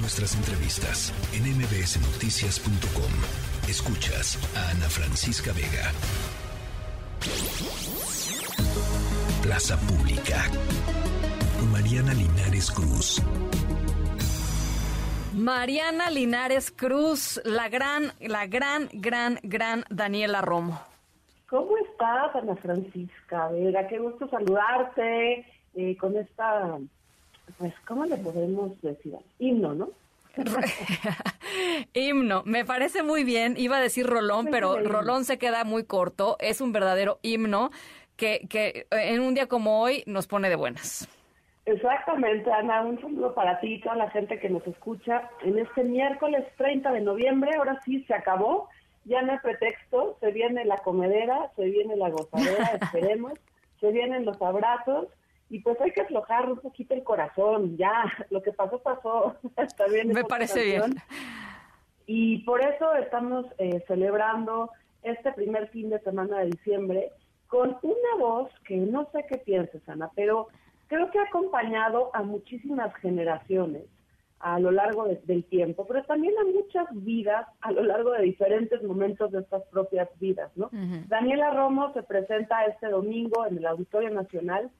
Nuestras entrevistas en mbsnoticias.com. Escuchas a Ana Francisca Vega. Plaza Pública. Mariana Linares Cruz. Mariana Linares Cruz, la gran, la gran, gran, gran Daniela Romo. ¿Cómo estás, Ana Francisca? Vega, qué gusto saludarte eh, con esta, pues, ¿cómo le podemos decir? Himno, ¿no? himno, me parece muy bien. Iba a decir Rolón, pero Rolón se queda muy corto. Es un verdadero himno que, que en un día como hoy nos pone de buenas. Exactamente, Ana, un saludo para ti y toda la gente que nos escucha en este miércoles 30 de noviembre. Ahora sí se acabó, ya no hay pretexto, se viene la comedera, se viene la gozadera, esperemos, se vienen los abrazos y pues hay que aflojar un poquito el corazón, ya, lo que pasó, pasó, está bien. Me parece bien. Y por eso estamos eh, celebrando este primer fin de semana de diciembre con una voz que no sé qué pienses, Ana, pero creo que ha acompañado a muchísimas generaciones a lo largo del tiempo, pero también a muchas vidas a lo largo de diferentes momentos de estas propias vidas, ¿no? Daniela Romo se presenta este domingo en el Auditorio Nacional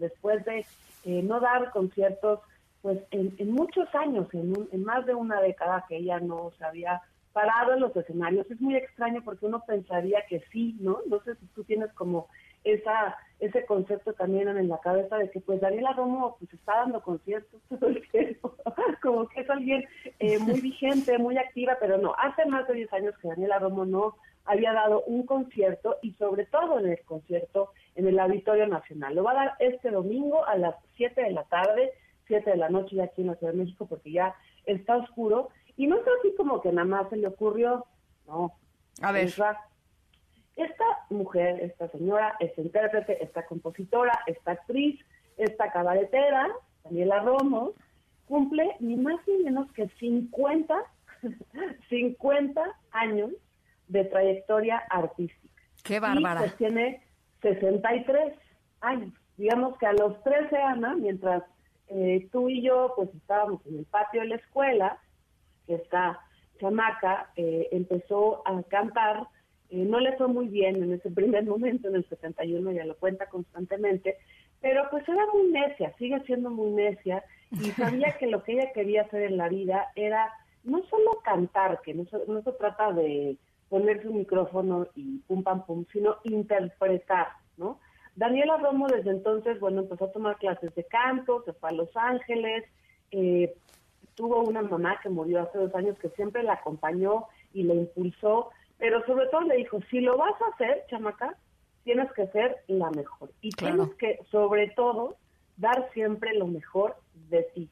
después de eh, no dar conciertos pues en, muchos años, en, en, más de una década que ella no se había parado en los escenarios. Es muy extraño porque uno pensaría que sí, ¿no? No sé si tú tienes como esa ese concepto también en la cabeza de que pues Daniela Romo pues está dando conciertos todo el tiempo, como que es alguien eh, muy vigente, muy activa, pero no, hace más de 10 años que Daniela Romo no había dado un concierto y sobre todo en el concierto en el Auditorio Nacional. Lo va a dar este domingo a las 7 de la tarde, 7 de la noche ya aquí en la Ciudad de México porque ya está oscuro y no es así como que nada más se le ocurrió, no. A ver. Esta mujer, esta señora, esta intérprete, esta compositora, esta actriz, esta cabaretera, Daniela Romo, cumple ni más ni menos que 50, 50 años de trayectoria artística. ¡Qué bárbara! Y pues tiene 63 años. Digamos que a los 13, Ana, mientras eh, tú y yo pues estábamos en el patio de la escuela, que esta chamaca eh, empezó a cantar eh, no le fue muy bien en ese primer momento, en el 71, ya lo cuenta constantemente, pero pues era muy necia, sigue siendo muy necia y sabía que lo que ella quería hacer en la vida era no solo cantar, que no no se trata de ponerse un micrófono y pum pam pum, sino interpretar, ¿no? Daniela Romo desde entonces, bueno, empezó a tomar clases de canto, se fue a Los Ángeles, eh, tuvo una mamá que murió hace dos años que siempre la acompañó y la impulsó pero sobre todo le dijo, si lo vas a hacer, chamaca, tienes que ser la mejor. Y tienes que, sobre todo, dar siempre lo mejor de ti.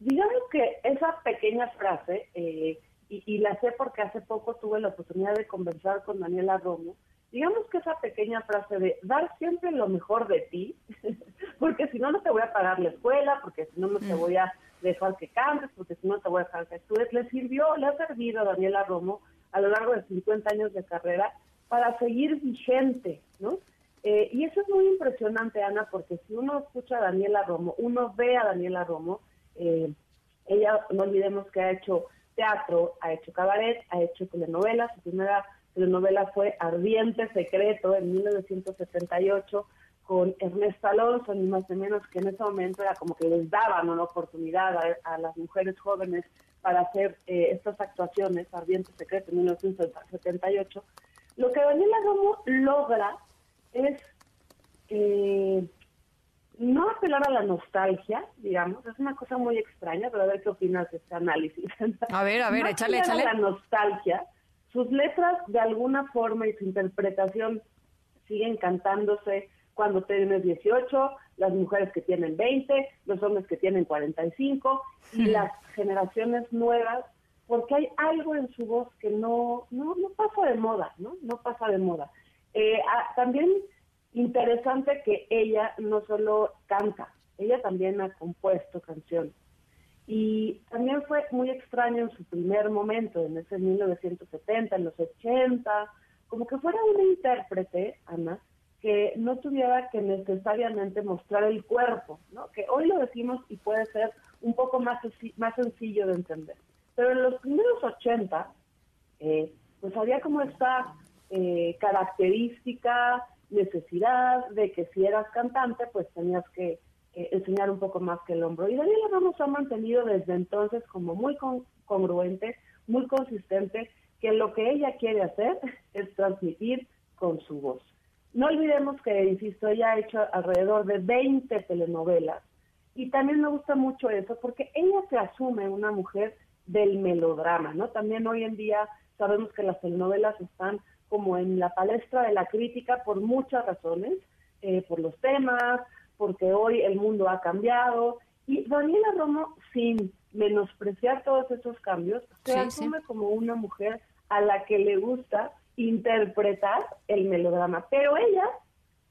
Digamos que esa pequeña frase, eh, y, y, la sé porque hace poco tuve la oportunidad de conversar con Daniela Romo, digamos que esa pequeña frase de dar siempre lo mejor de ti, porque si no, no te voy a pagar la escuela, porque si no, no te mm. voy a dejar que cantes, porque si no, te voy a dejar que estudies, le sirvió, le ha servido a Daniela Romo a lo largo de 50 años de carrera para seguir vigente, ¿no? Eh, y eso es muy impresionante, Ana, porque si uno escucha a Daniela Romo, uno ve a Daniela Romo, eh, ella, no olvidemos que ha hecho teatro, ha hecho cabaret, ha hecho telenovelas, su primera telenovela fue Ardiente Secreto en 1978 con Ernesto Alonso, ni más ni menos que en ese momento era como que les daban una oportunidad a las mujeres jóvenes para hacer eh, estas actuaciones, Ardiente Secreto en 1978, lo que Daniela Romo logra es eh, no apelar a la nostalgia, digamos, es una cosa muy extraña, pero a ver qué opinas de este análisis. A ver, a ver, no échale, échale. A la nostalgia, sus letras de alguna forma y su interpretación siguen cantándose cuando tienes 18, las mujeres que tienen 20, los hombres que tienen 45 y las generaciones nuevas, porque hay algo en su voz que no, no, no pasa de moda, ¿no? No pasa de moda. Eh, ah, también interesante que ella no solo canta, ella también ha compuesto canciones. Y también fue muy extraño en su primer momento, en ese 1970, en los 80, como que fuera una intérprete, Ana, que no tuviera que necesariamente mostrar el cuerpo, ¿no? Que hoy lo decimos y puede ser un poco más, más sencillo de entender. Pero en los primeros 80, eh, pues había como esta eh, característica, necesidad de que si eras cantante, pues tenías que eh, enseñar un poco más que el hombro. Y Daniela Ramos ha mantenido desde entonces como muy congruente, muy consistente, que lo que ella quiere hacer es transmitir con su voz. No olvidemos que, insisto, ella ha hecho alrededor de 20 telenovelas y también me gusta mucho eso porque ella se asume una mujer del melodrama, ¿no? También hoy en día sabemos que las telenovelas están como en la palestra de la crítica por muchas razones, eh, por los temas, porque hoy el mundo ha cambiado. Y Daniela Romo, sin menospreciar todos esos cambios, se asume como una mujer a la que le gusta interpretar el melodrama. Pero ella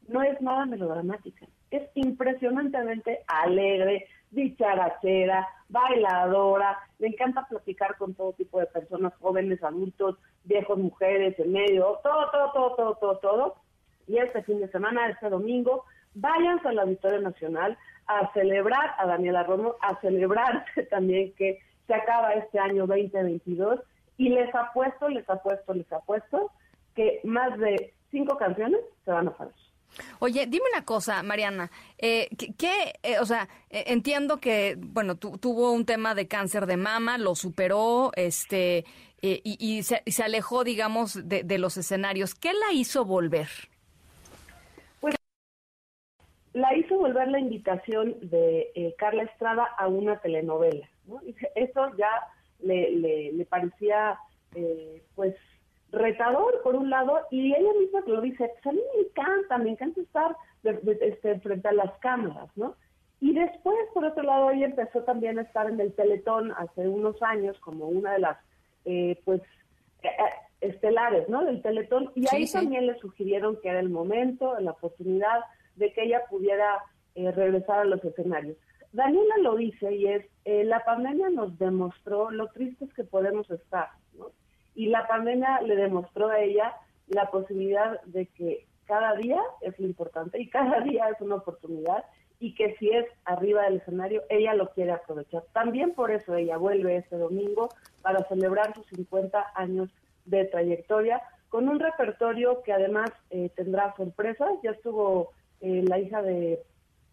no es nada melodramática. Es impresionantemente alegre, dicharachera, bailadora, le encanta platicar con todo tipo de personas, jóvenes, adultos, viejos, mujeres, en medio, todo, todo, todo, todo, todo, todo. Y este fin de semana, este domingo, váyanse la Auditorio Nacional a celebrar a Daniela Romo, a celebrarse también que se acaba este año 2022 y les apuesto, les apuesto, les apuesto que más de cinco canciones se van a hacer. Oye, dime una cosa, Mariana, eh, ¿qué, eh, o sea, eh, entiendo que, bueno, tuvo un tema de cáncer de mama, lo superó, este, y, se, alejó, digamos, de, los escenarios. ¿Qué la hizo volver? Pues la hizo volver la invitación de Carla Estrada a una telenovela, ¿no? Eso ya le, le parecía, pues, retador por un lado y ella misma lo dice, pues a mí me encanta, me encanta estar este, frente a las cámaras, ¿no? Y después, por otro lado, ella empezó también a estar en el Teletón hace unos años como una de las, eh, pues, eh, eh, estelares, ¿no? Del Teletón. Y ahí también le sugirieron que era el momento, la oportunidad de que ella pudiera regresar a los escenarios. Daniela lo dice y es, la pandemia nos demostró lo tristes que podemos estar, ¿no? Y la pandemia le demostró a ella la posibilidad de que cada día es lo importante y cada día es una oportunidad y que si es arriba del escenario, ella lo quiere aprovechar. También por eso ella vuelve este domingo para celebrar sus 50 años de trayectoria con un repertorio que además eh, tendrá sorpresas. Ya estuvo eh, la hija de,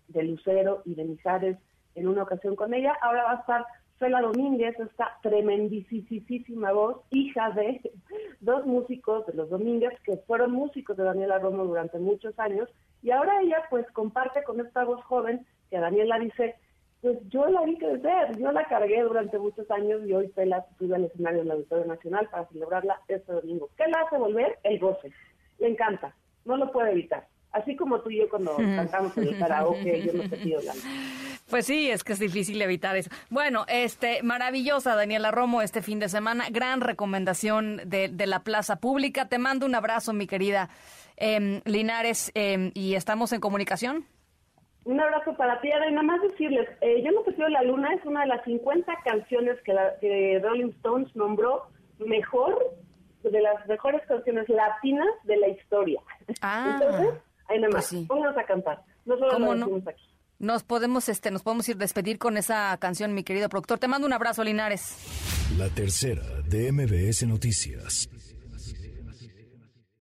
de Lucero y de Mijares en una ocasión con ella. Ahora va a estar Fela Domínguez, esta tremendísima voz, hija de dos músicos de los Domínguez, que fueron músicos de Daniela Romo durante muchos años, y ahora ella pues comparte con esta voz joven que Daniela dice, pues yo la vi crecer, yo la cargué durante muchos años y hoy Fela sube al escenario en la Auditorio Nacional para celebrarla este domingo. ¿Qué la hace volver? El goce. Le encanta, no lo puede evitar. Así como tú y yo cuando cantamos en el karaoke, yo no te pido la pues sí, es que es difícil evitar eso. Bueno, este, maravillosa Daniela Romo este fin de semana. Gran recomendación de, la plaza pública. Te mando un abrazo, mi querida em, Linares, em, y estamos en comunicación. Un abrazo para ti, Ada, y nada más decirles, eh, Yo no te pido la luna es una de las 50 canciones que, la, que Rolling Stones nombró mejor, de las mejores canciones latinas de la historia. Ah, Entonces, ahí nada pues más, pues a cantar. No solo lo decimos aquí. Nos podemos, este, nos podemos ir despedir con esa canción, mi querido productor. Te mando un abrazo, Linares. La tercera de MBS Noticias.